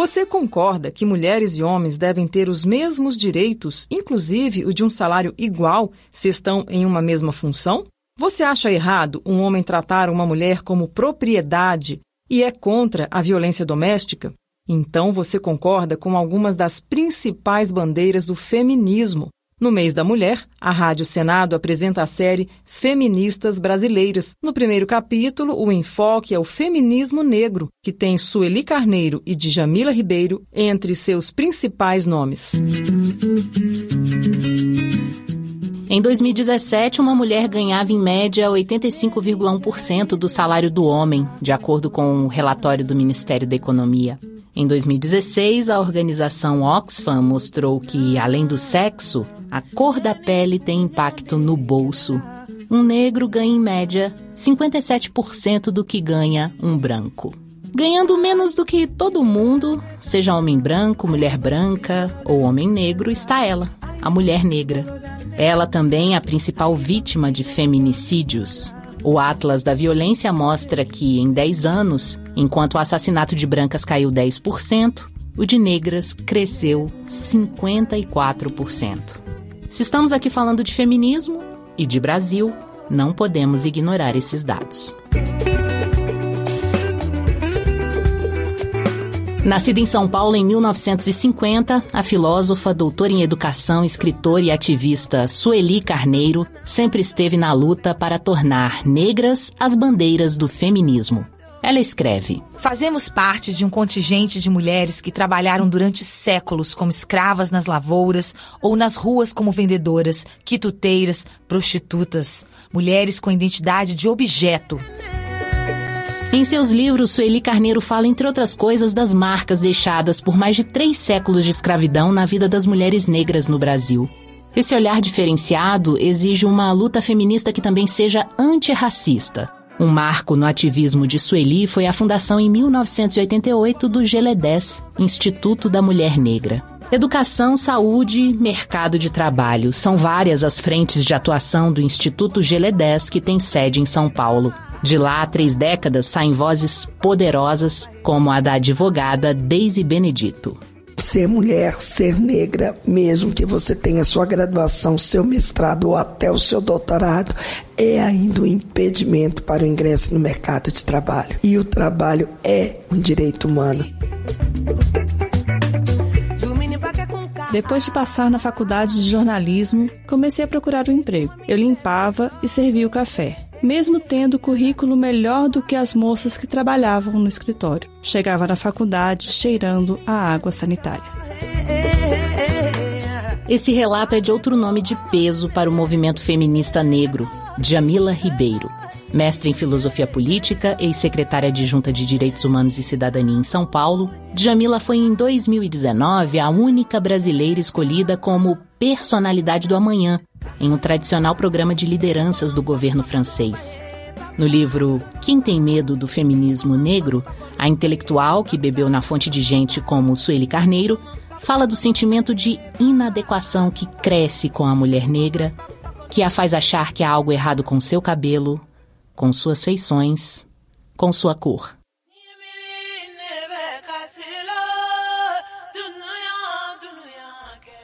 Você concorda que mulheres e homens devem ter os mesmos direitos, inclusive o de um salário igual, se estão em uma mesma função? Você acha errado um homem tratar uma mulher como propriedade e é contra a violência doméstica? Então você concorda com algumas das principais bandeiras do feminismo. No mês da mulher, a Rádio Senado apresenta a série Feministas Brasileiras. No primeiro capítulo, o enfoque é o feminismo negro, que tem Sueli Carneiro e Djamila Ribeiro entre seus principais nomes. Em 2017, uma mulher ganhava em média 85,1% do salário do homem, de acordo com o um relatório do Ministério da Economia. Em 2016, a organização Oxfam mostrou que, além do sexo, a cor da pele tem impacto no bolso. Um negro ganha, em média, 57% do que ganha um branco. Ganhando menos do que todo mundo, seja homem branco, mulher branca ou homem negro, está ela, a mulher negra. Ela também é a principal vítima de feminicídios. O Atlas da Violência mostra que, em 10 anos, enquanto o assassinato de brancas caiu 10%, o de negras cresceu 54%. Se estamos aqui falando de feminismo e de Brasil, não podemos ignorar esses dados. Nascida em São Paulo em 1950, a filósofa, doutora em educação, escritora e ativista Sueli Carneiro sempre esteve na luta para tornar negras as bandeiras do feminismo. Ela escreve: Fazemos parte de um contingente de mulheres que trabalharam durante séculos como escravas nas lavouras ou nas ruas como vendedoras, quituteiras, prostitutas. Mulheres com identidade de objeto. Em seus livros, Sueli Carneiro fala, entre outras coisas, das marcas deixadas por mais de três séculos de escravidão na vida das mulheres negras no Brasil. Esse olhar diferenciado exige uma luta feminista que também seja antirracista. Um marco no ativismo de Sueli foi a fundação em 1988 do GELEDES, Instituto da Mulher Negra. Educação, saúde, mercado de trabalho são várias as frentes de atuação do Instituto GELEDES que tem sede em São Paulo. De lá a três décadas saem vozes poderosas, como a da advogada Daisy Benedito. Ser mulher, ser negra, mesmo que você tenha sua graduação, seu mestrado ou até o seu doutorado, é ainda um impedimento para o ingresso no mercado de trabalho. E o trabalho é um direito humano. Depois de passar na faculdade de jornalismo, comecei a procurar um emprego. Eu limpava e servia o café mesmo tendo currículo melhor do que as moças que trabalhavam no escritório. Chegava na faculdade cheirando a água sanitária. Esse relato é de outro nome de peso para o movimento feminista negro, Jamila Ribeiro. Mestre em filosofia política, ex-secretária adjunta de Direitos Humanos e Cidadania em São Paulo, Jamila foi em 2019 a única brasileira escolhida como personalidade do amanhã em um tradicional programa de lideranças do governo francês. No livro Quem tem medo do feminismo negro, a intelectual que bebeu na fonte de gente como Sueli Carneiro fala do sentimento de inadequação que cresce com a mulher negra, que a faz achar que há algo errado com seu cabelo, com suas feições, com sua cor.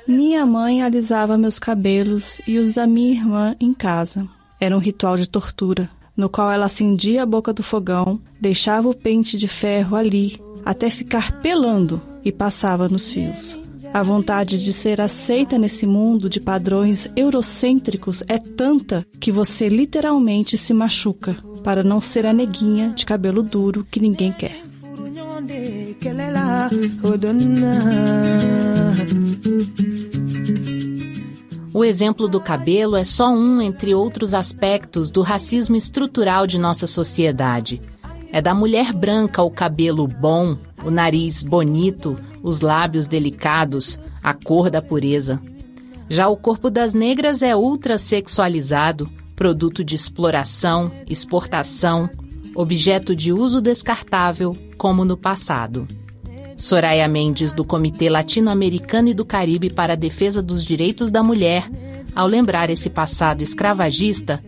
Minha mãe alisava meus cabelos e os da minha irmã em casa. Era um ritual de tortura, no qual ela acendia a boca do fogão, deixava o pente de ferro ali, até ficar pelando e passava nos fios. A vontade de ser aceita nesse mundo de padrões eurocêntricos é tanta que você literalmente se machuca para não ser a neguinha de cabelo duro que ninguém quer. O exemplo do cabelo é só um entre outros aspectos do racismo estrutural de nossa sociedade. É da mulher branca o cabelo bom, o nariz bonito, os lábios delicados, a cor da pureza. Já o corpo das negras é ultrasexualizado, produto de exploração, exportação, objeto de uso descartável, como no passado. Soraya Mendes, do Comitê Latino-Americano e do Caribe para a Defesa dos Direitos da Mulher, ao lembrar esse passado escravagista,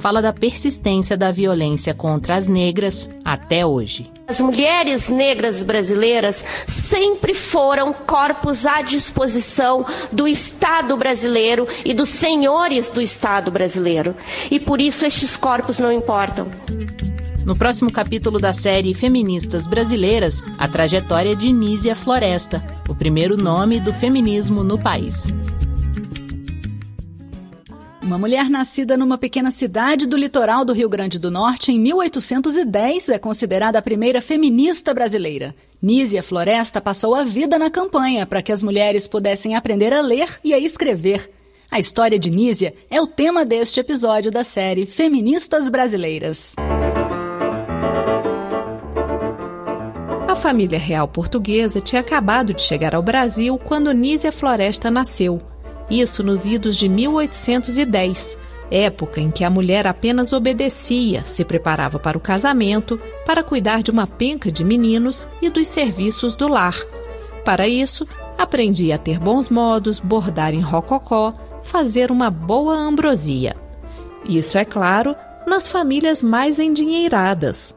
fala da persistência da violência contra as negras até hoje. As mulheres negras brasileiras sempre foram corpos à disposição do Estado brasileiro e dos senhores do Estado brasileiro. E por isso estes corpos não importam. No próximo capítulo da série Feministas Brasileiras, a trajetória de Nízia Floresta, o primeiro nome do feminismo no país. Uma mulher nascida numa pequena cidade do litoral do Rio Grande do Norte em 1810 é considerada a primeira feminista brasileira. Nízia Floresta passou a vida na campanha para que as mulheres pudessem aprender a ler e a escrever. A história de Nízia é o tema deste episódio da série Feministas Brasileiras. A família real portuguesa tinha acabado de chegar ao Brasil quando Nízia Floresta nasceu. Isso nos idos de 1810, época em que a mulher apenas obedecia, se preparava para o casamento, para cuidar de uma penca de meninos e dos serviços do lar. Para isso, aprendia a ter bons modos, bordar em rococó, fazer uma boa ambrosia. Isso, é claro, nas famílias mais endinheiradas.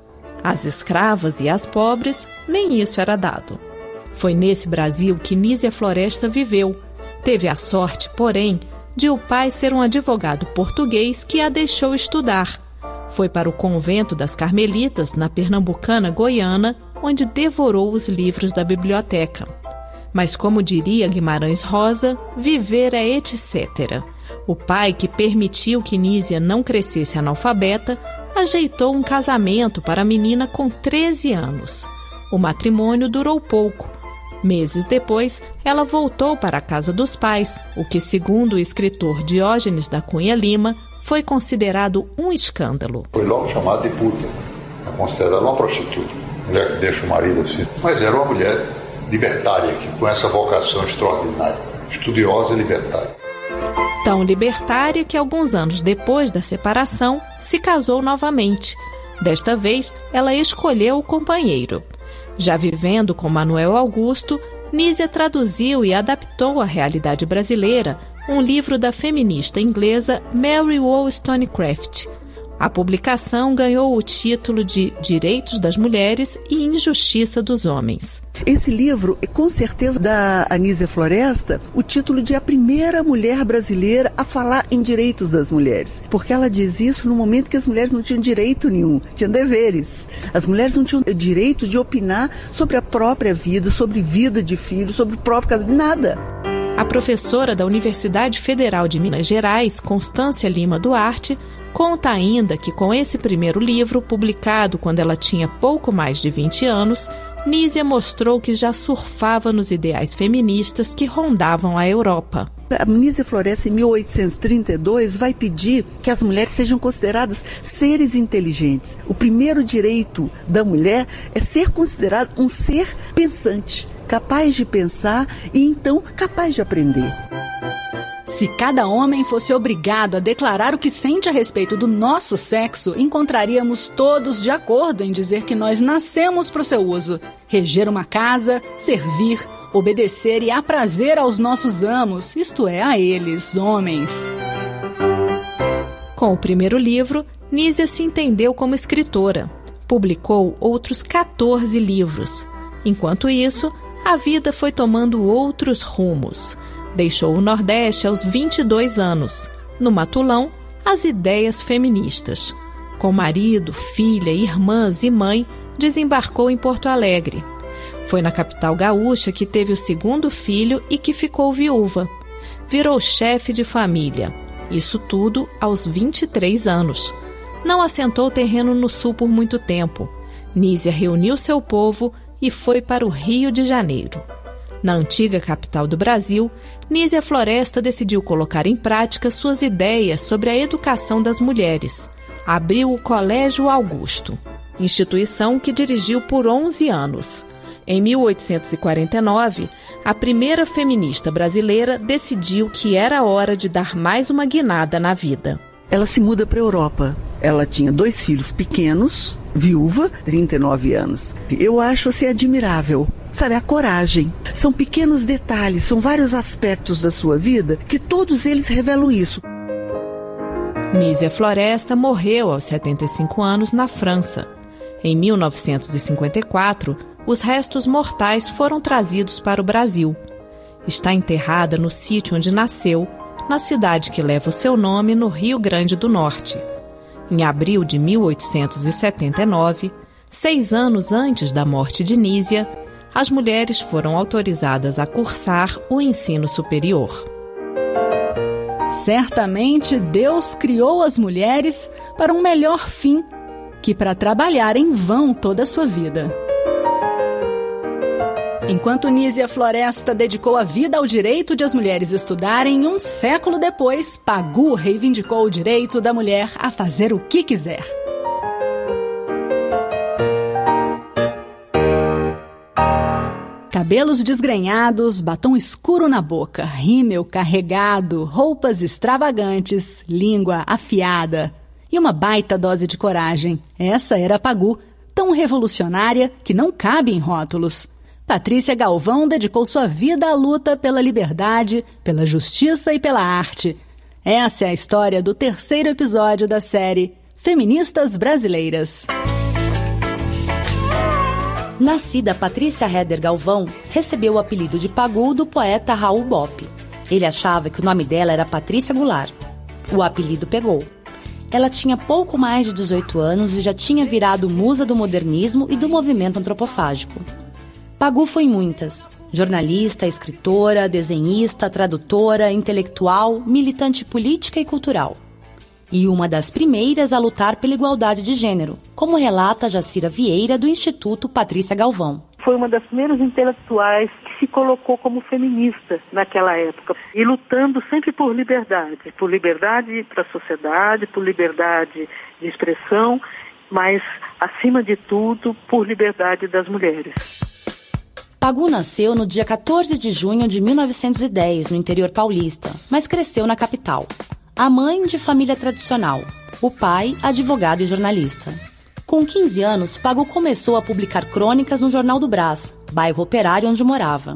As escravas e as pobres, nem isso era dado. Foi nesse Brasil que Nízia Floresta viveu, Teve a sorte, porém, de o pai ser um advogado português que a deixou estudar. Foi para o convento das Carmelitas, na Pernambucana Goiana, onde devorou os livros da biblioteca. Mas, como diria Guimarães Rosa, viver é etc. O pai, que permitiu que Nísia não crescesse analfabeta, ajeitou um casamento para a menina com 13 anos. O matrimônio durou pouco, Meses depois, ela voltou para a casa dos pais, o que, segundo o escritor Diógenes da Cunha Lima, foi considerado um escândalo. Foi logo chamada de puta, é considerada uma prostituta, mulher que deixa o marido assim. Mas era uma mulher libertária, que, com essa vocação extraordinária, estudiosa e libertária. Tão libertária que, alguns anos depois da separação, se casou novamente. Desta vez, ela escolheu o companheiro. Já vivendo com Manuel Augusto, Nízia traduziu e adaptou à realidade brasileira um livro da feminista inglesa Mary Wollstonecraft, a publicação ganhou o título de Direitos das Mulheres e Injustiça dos Homens. Esse livro é com certeza da Anísia Floresta o título de a primeira mulher brasileira a falar em direitos das mulheres. Porque ela diz isso no momento que as mulheres não tinham direito nenhum, tinham deveres. As mulheres não tinham direito de opinar sobre a própria vida, sobre vida de filho, sobre o próprio casamento, nada. A professora da Universidade Federal de Minas Gerais, Constância Lima Duarte, Conta ainda que com esse primeiro livro, publicado quando ela tinha pouco mais de 20 anos, Nízia mostrou que já surfava nos ideais feministas que rondavam a Europa. A Nízia Floresce, em 1832, vai pedir que as mulheres sejam consideradas seres inteligentes. O primeiro direito da mulher é ser considerado um ser pensante, capaz de pensar e então capaz de aprender. Se cada homem fosse obrigado a declarar o que sente a respeito do nosso sexo, encontraríamos todos de acordo em dizer que nós nascemos para o seu uso. Reger uma casa, servir, obedecer e aprazer aos nossos amos, isto é, a eles, homens. Com o primeiro livro, Nízia se entendeu como escritora. Publicou outros 14 livros. Enquanto isso, a vida foi tomando outros rumos. Deixou o Nordeste aos 22 anos. No Matulão, as ideias feministas. Com marido, filha, irmãs e mãe, desembarcou em Porto Alegre. Foi na capital gaúcha que teve o segundo filho e que ficou viúva. Virou chefe de família. Isso tudo aos 23 anos. Não assentou terreno no sul por muito tempo. Nízia reuniu seu povo e foi para o Rio de Janeiro. Na antiga capital do Brasil, Nízia Floresta decidiu colocar em prática suas ideias sobre a educação das mulheres. Abriu o Colégio Augusto, instituição que dirigiu por 11 anos. Em 1849, a primeira feminista brasileira decidiu que era hora de dar mais uma guinada na vida. Ela se muda para a Europa. Ela tinha dois filhos pequenos, viúva, 39 anos. Eu acho assim admirável sabe, a coragem. São pequenos detalhes, são vários aspectos da sua vida que todos eles revelam isso. Nízia Floresta morreu aos 75 anos na França. Em 1954, os restos mortais foram trazidos para o Brasil. Está enterrada no sítio onde nasceu, na cidade que leva o seu nome, no Rio Grande do Norte. Em abril de 1879, seis anos antes da morte de Nísia, as mulheres foram autorizadas a cursar o ensino superior. Certamente Deus criou as mulheres para um melhor fim que para trabalhar em vão toda a sua vida. Enquanto Nízia Floresta dedicou a vida ao direito de as mulheres estudarem, um século depois, Pagu reivindicou o direito da mulher a fazer o que quiser. Cabelos desgrenhados, batom escuro na boca, rímel carregado, roupas extravagantes, língua afiada e uma baita dose de coragem. Essa era a Pagu, tão revolucionária que não cabe em rótulos. Patrícia Galvão dedicou sua vida à luta pela liberdade, pela justiça e pela arte. Essa é a história do terceiro episódio da série Feministas Brasileiras. Nascida Patrícia Heder Galvão, recebeu o apelido de Pagu do poeta Raul Bop. Ele achava que o nome dela era Patrícia Goulart. O apelido pegou. Ela tinha pouco mais de 18 anos e já tinha virado musa do modernismo e do movimento antropofágico. Pagu foi muitas. Jornalista, escritora, desenhista, tradutora, intelectual, militante política e cultural. E uma das primeiras a lutar pela igualdade de gênero, como relata Jacira Vieira, do Instituto Patrícia Galvão. Foi uma das primeiras intelectuais que se colocou como feminista naquela época e lutando sempre por liberdade, por liberdade para a sociedade, por liberdade de expressão, mas acima de tudo por liberdade das mulheres. Pagu nasceu no dia 14 de junho de 1910, no interior paulista, mas cresceu na capital. A mãe, de família tradicional. O pai, advogado e jornalista. Com 15 anos, Pagu começou a publicar crônicas no Jornal do Brás, bairro operário onde morava.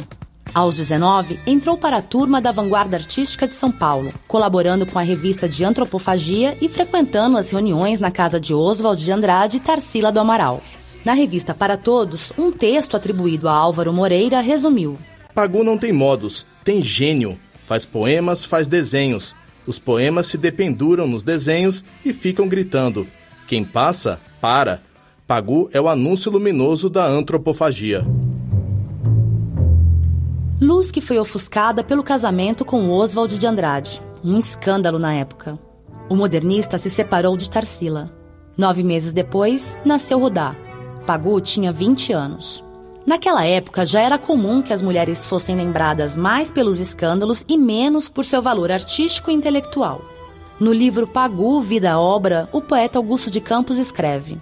Aos 19, entrou para a turma da Vanguarda Artística de São Paulo, colaborando com a revista de Antropofagia e frequentando as reuniões na casa de Oswald de Andrade e Tarsila do Amaral. Na revista Para Todos, um texto atribuído a Álvaro Moreira resumiu: Pagu não tem modos, tem gênio. Faz poemas, faz desenhos. Os poemas se dependuram nos desenhos e ficam gritando. Quem passa, para. Pagu é o anúncio luminoso da antropofagia. Luz que foi ofuscada pelo casamento com Oswald de Andrade, um escândalo na época. O modernista se separou de Tarsila. Nove meses depois, nasceu Rudá, Pagu tinha 20 anos. Naquela época já era comum que as mulheres fossem lembradas mais pelos escândalos e menos por seu valor artístico e intelectual. No livro Pagu, Vida Obra, o poeta Augusto de Campos escreve: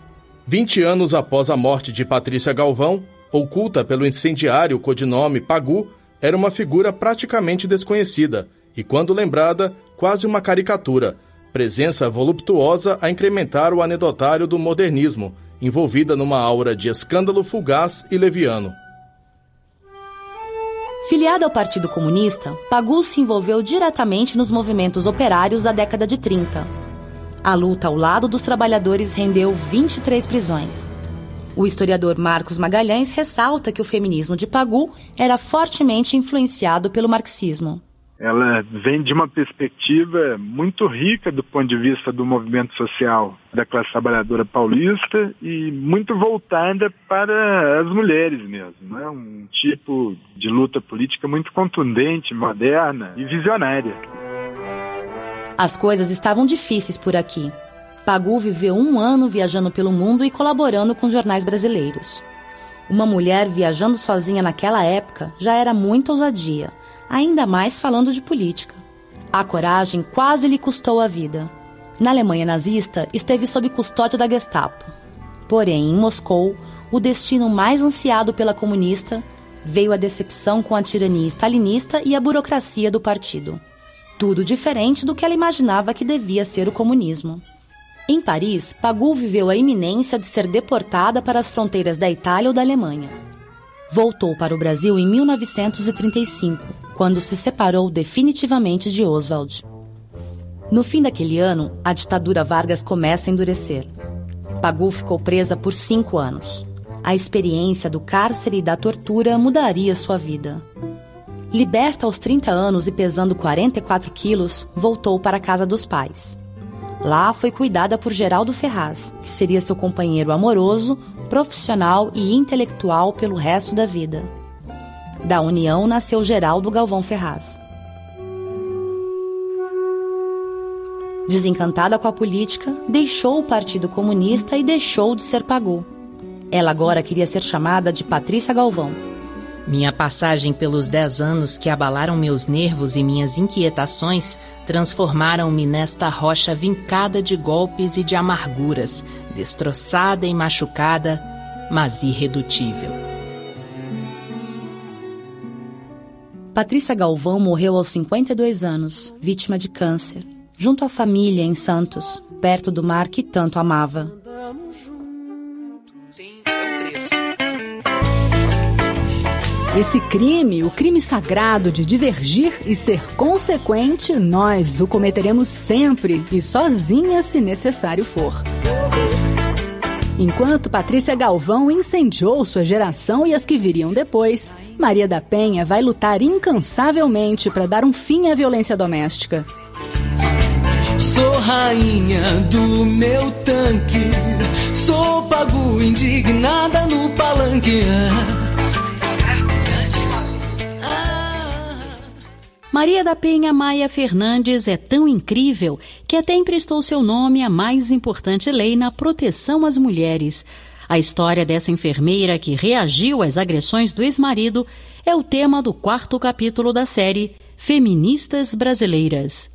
20 anos após a morte de Patrícia Galvão, oculta pelo incendiário codinome Pagu, era uma figura praticamente desconhecida e, quando lembrada, quase uma caricatura, presença voluptuosa a incrementar o anedotário do modernismo envolvida numa aura de escândalo fugaz e leviano. Filiada ao Partido Comunista, Pagu se envolveu diretamente nos movimentos operários da década de 30. A luta ao lado dos trabalhadores rendeu 23 prisões. O historiador Marcos Magalhães ressalta que o feminismo de Pagu era fortemente influenciado pelo marxismo ela vem de uma perspectiva muito rica do ponto de vista do movimento social da classe trabalhadora paulista e muito voltada para as mulheres mesmo. Né? Um tipo de luta política muito contundente, moderna e visionária. As coisas estavam difíceis por aqui. Pagu viveu um ano viajando pelo mundo e colaborando com jornais brasileiros. Uma mulher viajando sozinha naquela época já era muita ousadia ainda mais falando de política. A coragem quase lhe custou a vida. Na Alemanha nazista, esteve sob custódia da Gestapo. Porém, em Moscou, o destino mais ansiado pela comunista veio a decepção com a tirania stalinista e a burocracia do partido. Tudo diferente do que ela imaginava que devia ser o comunismo. Em Paris, Pagu viveu a iminência de ser deportada para as fronteiras da Itália ou da Alemanha. Voltou para o Brasil em 1935 quando se separou definitivamente de Oswald. No fim daquele ano, a ditadura Vargas começa a endurecer. Pagu ficou presa por cinco anos. A experiência do cárcere e da tortura mudaria sua vida. Liberta aos 30 anos e pesando 44 quilos, voltou para a casa dos pais. Lá foi cuidada por Geraldo Ferraz, que seria seu companheiro amoroso, profissional e intelectual pelo resto da vida. Da união nasceu Geraldo Galvão Ferraz. Desencantada com a política, deixou o Partido Comunista e deixou de ser Pagu. Ela agora queria ser chamada de Patrícia Galvão. Minha passagem pelos dez anos que abalaram meus nervos e minhas inquietações transformaram-me nesta rocha vincada de golpes e de amarguras, destroçada e machucada, mas irredutível. Patrícia Galvão morreu aos 52 anos, vítima de câncer, junto à família em Santos, perto do mar que tanto amava. Esse crime, o crime sagrado de divergir e ser consequente, nós o cometeremos sempre e sozinha se necessário for. Enquanto Patrícia Galvão incendiou sua geração e as que viriam depois, Maria da Penha vai lutar incansavelmente para dar um fim à violência doméstica. Sou rainha do meu tanque, sou pago indignada no palanque. Maria da Penha Maia Fernandes é tão incrível que até emprestou seu nome à mais importante lei na proteção às mulheres. A história dessa enfermeira que reagiu às agressões do ex-marido é o tema do quarto capítulo da série Feministas Brasileiras.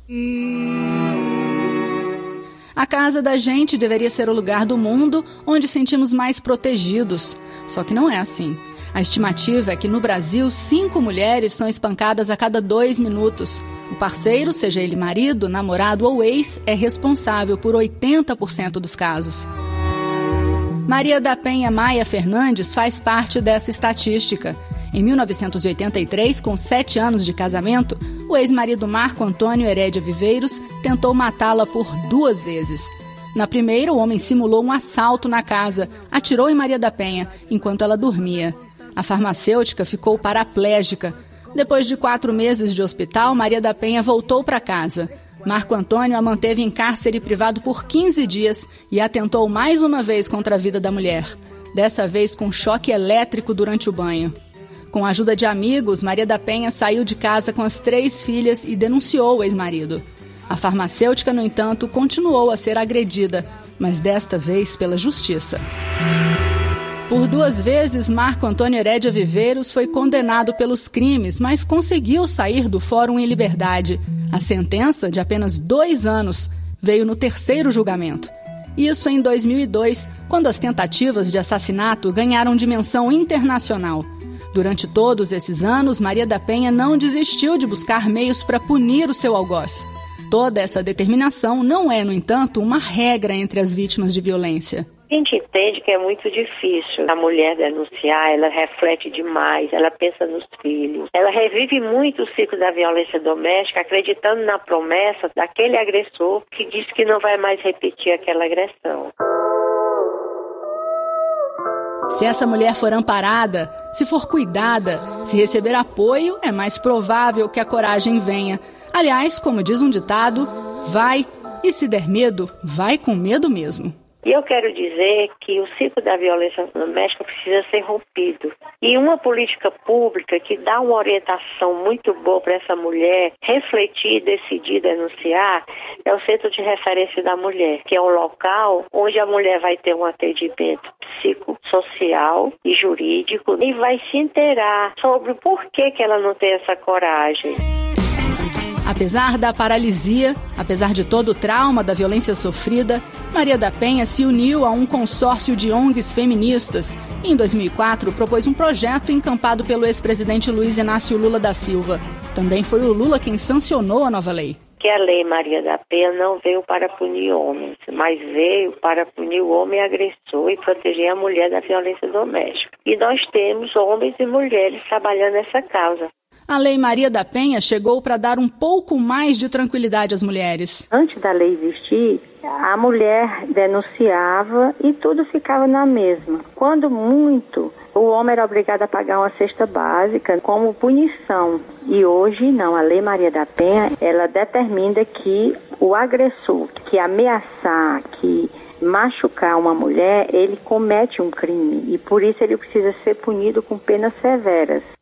A casa da gente deveria ser o lugar do mundo onde sentimos mais protegidos. Só que não é assim. A estimativa é que no Brasil, cinco mulheres são espancadas a cada dois minutos. O parceiro, seja ele marido, namorado ou ex, é responsável por 80% dos casos. Maria da Penha Maia Fernandes faz parte dessa estatística. Em 1983, com sete anos de casamento, o ex-marido Marco Antônio Herédia Viveiros tentou matá-la por duas vezes. Na primeira, o homem simulou um assalto na casa, atirou em Maria da Penha enquanto ela dormia. A farmacêutica ficou paraplégica. Depois de quatro meses de hospital, Maria da Penha voltou para casa. Marco Antônio a manteve em cárcere privado por 15 dias e atentou mais uma vez contra a vida da mulher. Dessa vez com choque elétrico durante o banho. Com a ajuda de amigos, Maria da Penha saiu de casa com as três filhas e denunciou o ex-marido. A farmacêutica, no entanto, continuou a ser agredida, mas desta vez pela justiça. Por duas vezes, Marco Antônio Herédia Viveiros foi condenado pelos crimes, mas conseguiu sair do fórum em liberdade. A sentença, de apenas dois anos, veio no terceiro julgamento. Isso em 2002, quando as tentativas de assassinato ganharam dimensão internacional. Durante todos esses anos, Maria da Penha não desistiu de buscar meios para punir o seu algoz. Toda essa determinação não é, no entanto, uma regra entre as vítimas de violência. A gente entende que é muito difícil a mulher denunciar, ela reflete demais, ela pensa nos filhos. Ela revive muito o ciclo da violência doméstica, acreditando na promessa daquele agressor que diz que não vai mais repetir aquela agressão. Se essa mulher for amparada, se for cuidada, se receber apoio, é mais provável que a coragem venha. Aliás, como diz um ditado, vai e se der medo, vai com medo mesmo. E eu quero dizer que o ciclo da violência doméstica precisa ser rompido. E uma política pública que dá uma orientação muito boa para essa mulher refletir, decidir, denunciar, é o Centro de Referência da Mulher, que é um local onde a mulher vai ter um atendimento psicossocial e jurídico e vai se inteirar sobre o porquê que ela não tem essa coragem. Apesar da paralisia, apesar de todo o trauma da violência sofrida, Maria da Penha se uniu a um consórcio de ONGs feministas e, em 2004, propôs um projeto encampado pelo ex-presidente Luiz Inácio Lula da Silva. Também foi o Lula quem sancionou a nova lei. Que a lei Maria da Penha não veio para punir homens, mas veio para punir o homem agressor e proteger a mulher da violência doméstica. E nós temos homens e mulheres trabalhando nessa causa. A Lei Maria da Penha chegou para dar um pouco mais de tranquilidade às mulheres. Antes da lei existir, a mulher denunciava e tudo ficava na mesma. Quando muito, o homem era obrigado a pagar uma cesta básica como punição. E hoje não, a Lei Maria da Penha, ela determina que o agressor que ameaçar, que machucar uma mulher, ele comete um crime e por isso ele precisa ser punido com penas severas.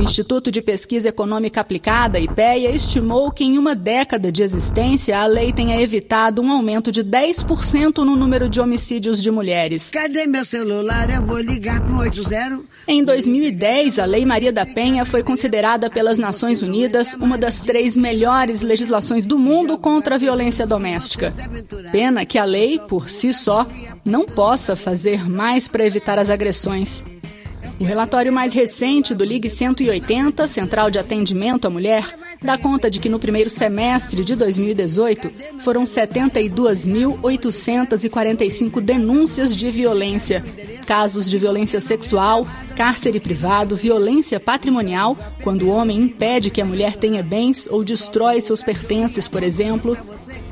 O Instituto de Pesquisa Econômica Aplicada, IPEA, estimou que em uma década de existência a lei tenha evitado um aumento de 10% no número de homicídios de mulheres. Cadê meu celular? Eu vou ligar para o 80. Em 2010, a Lei Maria da Penha foi considerada pelas Nações Unidas uma das três melhores legislações do mundo contra a violência doméstica. Pena que a lei, por si só, não possa fazer mais para evitar as agressões. O relatório mais recente do Ligue 180, Central de Atendimento à Mulher, dá conta de que no primeiro semestre de 2018 foram 72.845 denúncias de violência, casos de violência sexual, cárcere privado, violência patrimonial, quando o homem impede que a mulher tenha bens ou destrói seus pertences, por exemplo,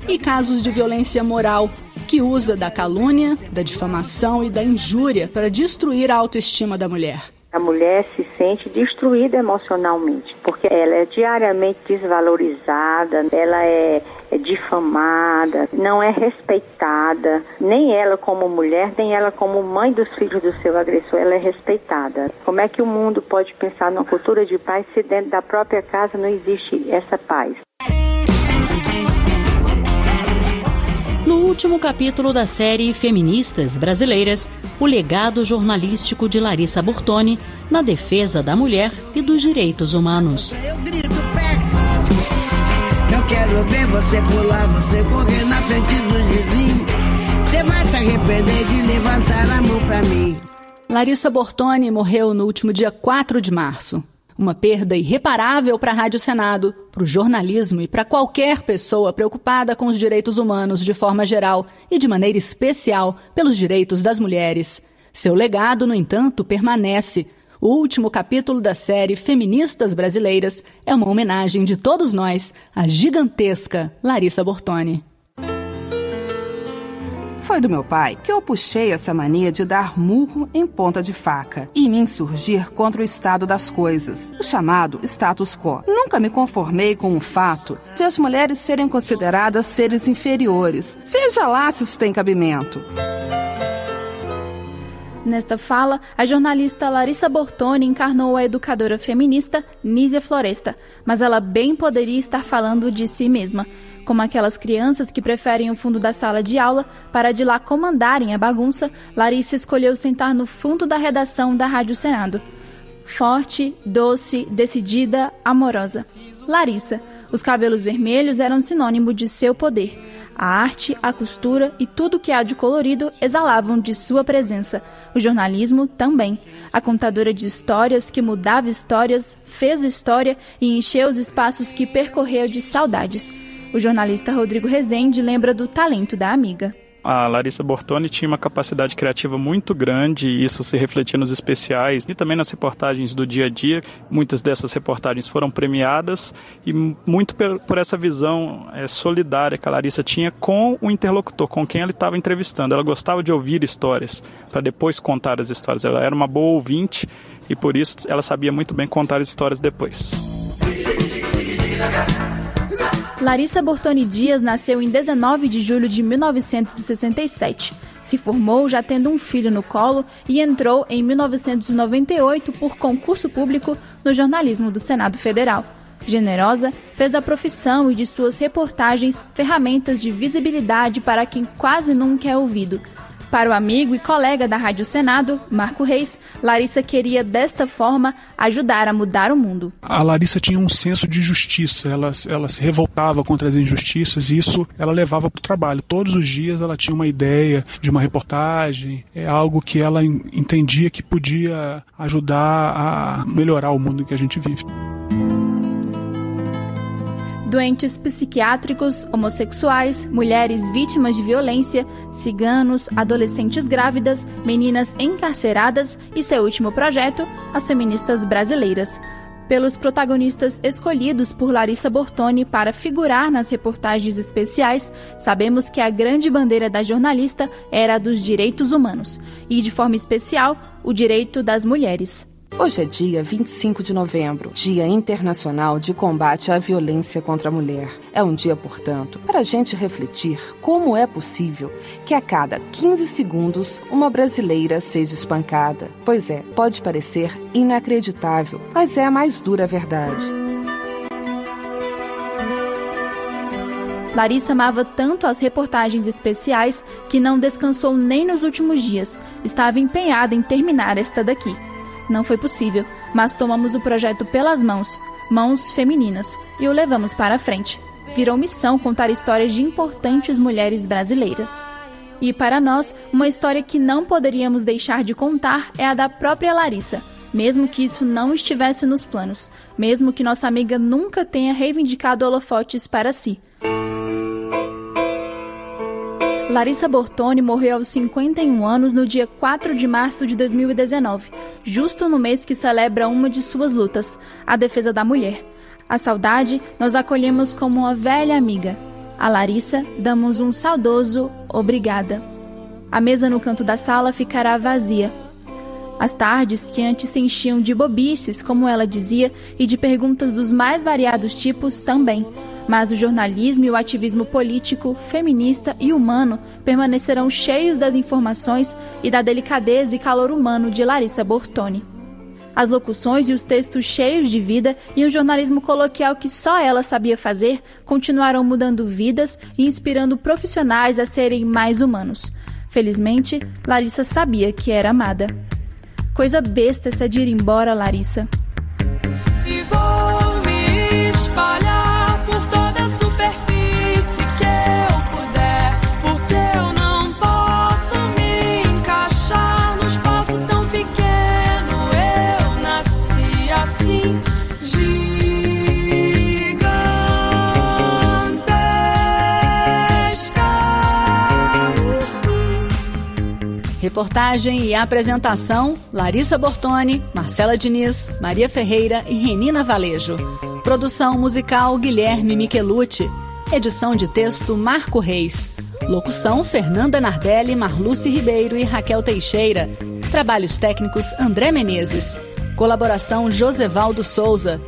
e casos de violência moral, que usa da calúnia, da difamação e da injúria para destruir a autoestima da mulher. A mulher se sente destruída emocionalmente, porque ela é diariamente desvalorizada, ela é, é, difamada, não é respeitada, nem ela como mulher, nem ela como mãe dos filhos do seu agressor, ela é respeitada. Como é que o mundo pode pensar numa cultura de paz se dentro da própria casa não existe essa paz? Último capítulo da série Feministas Brasileiras, o legado jornalístico de Larissa Bortoni na defesa da mulher e dos direitos humanos. Eu grito, Eu quero ver você pular, você correr na frente dos vizinhos. Você vai se arrepender de levantar a mão pra mim. Larissa Bortoni morreu no último dia 4 de março. Uma perda irreparável para a Rádio Senado, para o jornalismo e para qualquer pessoa preocupada com os direitos humanos de forma geral e de maneira especial pelos direitos das mulheres. Seu legado, no entanto, permanece. O último capítulo da série Feministas Brasileiras é uma homenagem de todos nós à gigantesca Larissa Bortoni. Foi do meu pai que eu puxei essa mania de dar murro em ponta de faca e me insurgir contra o estado das coisas, o chamado status quo. Nunca me conformei com o fato de as mulheres serem consideradas seres inferiores. Veja lá se isso tem cabimento. Nesta fala, a jornalista Larissa Bortoni encarnou a educadora feminista Nízia Floresta, mas ela bem poderia estar falando de si mesma como aquelas crianças que preferem o fundo da sala de aula para de lá comandarem a bagunça, Larissa escolheu sentar no fundo da redação da Rádio Senado. Forte, doce, decidida, amorosa. Larissa. Os cabelos vermelhos eram sinônimo de seu poder. A arte, a costura e tudo que há de colorido exalavam de sua presença. O jornalismo também. A contadora de histórias que mudava histórias, fez história e encheu os espaços que percorreu de saudades. O jornalista Rodrigo Rezende lembra do talento da amiga. A Larissa Bortoni tinha uma capacidade criativa muito grande e isso se refletia nos especiais e também nas reportagens do dia a dia. Muitas dessas reportagens foram premiadas e muito por essa visão é, solidária que a Larissa tinha com o interlocutor, com quem ela estava entrevistando. Ela gostava de ouvir histórias para depois contar as histórias. Ela era uma boa ouvinte e por isso ela sabia muito bem contar as histórias depois. Larissa Bortoni Dias nasceu em 19 de julho de 1967. Se formou já tendo um filho no colo e entrou em 1998 por concurso público no jornalismo do Senado Federal. Generosa, fez da profissão e de suas reportagens ferramentas de visibilidade para quem quase nunca é ouvido, para o amigo e colega da Rádio Senado, Marco Reis, Larissa queria desta forma ajudar a mudar o mundo. A Larissa tinha um senso de justiça, ela, ela se revoltava contra as injustiças e isso ela levava para o trabalho. Todos os dias ela tinha uma ideia de uma reportagem, é algo que ela entendia que podia ajudar a melhorar o mundo em que a gente vive doentes psiquiátricos, homossexuais, mulheres vítimas de violência, ciganos, adolescentes grávidas, meninas encarceradas e seu último projeto, as feministas brasileiras. pelos protagonistas escolhidos por Larissa Bortoni para figurar nas reportagens especiais, sabemos que a grande bandeira da jornalista era a dos direitos humanos e, de forma especial, o direito das mulheres. Hoje é dia 25 de novembro, Dia Internacional de Combate à Violência contra a Mulher. É um dia, portanto, para a gente refletir como é possível que a cada 15 segundos uma brasileira seja espancada. Pois é, pode parecer inacreditável, mas é a mais dura verdade. Larissa amava tanto as reportagens especiais que não descansou nem nos últimos dias. Estava empenhada em terminar esta daqui. Não foi possível, mas tomamos o projeto pelas mãos, mãos femininas, e o levamos para a frente. Virou missão contar histórias de importantes mulheres brasileiras. E para nós, uma história que não poderíamos deixar de contar é a da própria Larissa, mesmo que isso não estivesse nos planos, mesmo que nossa amiga nunca tenha reivindicado holofotes para si. Larissa Bortoni morreu aos 51 anos no dia 4 de março de 2019, justo no mês que celebra uma de suas lutas, a defesa da mulher. A saudade nós acolhemos como uma velha amiga. A Larissa damos um saudoso obrigada. A mesa no canto da sala ficará vazia. As tardes, que antes se enchiam de bobices, como ela dizia, e de perguntas dos mais variados tipos, também mas o jornalismo e o ativismo político, feminista e humano permanecerão cheios das informações e da delicadeza e calor humano de Larissa Bortoni. As locuções e os textos cheios de vida e um jornalismo coloquial que só ela sabia fazer continuarão mudando vidas e inspirando profissionais a serem mais humanos. Felizmente, Larissa sabia que era amada. Coisa besta essa de ir embora, Larissa. Reportagem e apresentação: Larissa Bortoni, Marcela Diniz, Maria Ferreira e Renina Valejo. Produção musical: Guilherme Michelucci. Edição de texto: Marco Reis. Locução: Fernanda Nardelli, Marluce Ribeiro e Raquel Teixeira. Trabalhos técnicos: André Menezes. Colaboração: Josevaldo Souza.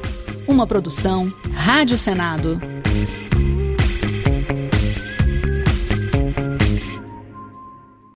Uma produção: Rádio Senado.